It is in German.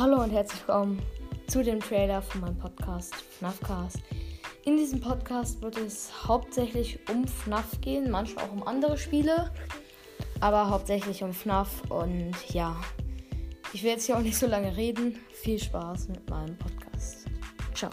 Hallo und herzlich willkommen zu dem Trailer von meinem Podcast FNAFcast. In diesem Podcast wird es hauptsächlich um FNAF gehen, manchmal auch um andere Spiele, aber hauptsächlich um FNAF und ja, ich will jetzt hier auch nicht so lange reden. Viel Spaß mit meinem Podcast. Ciao.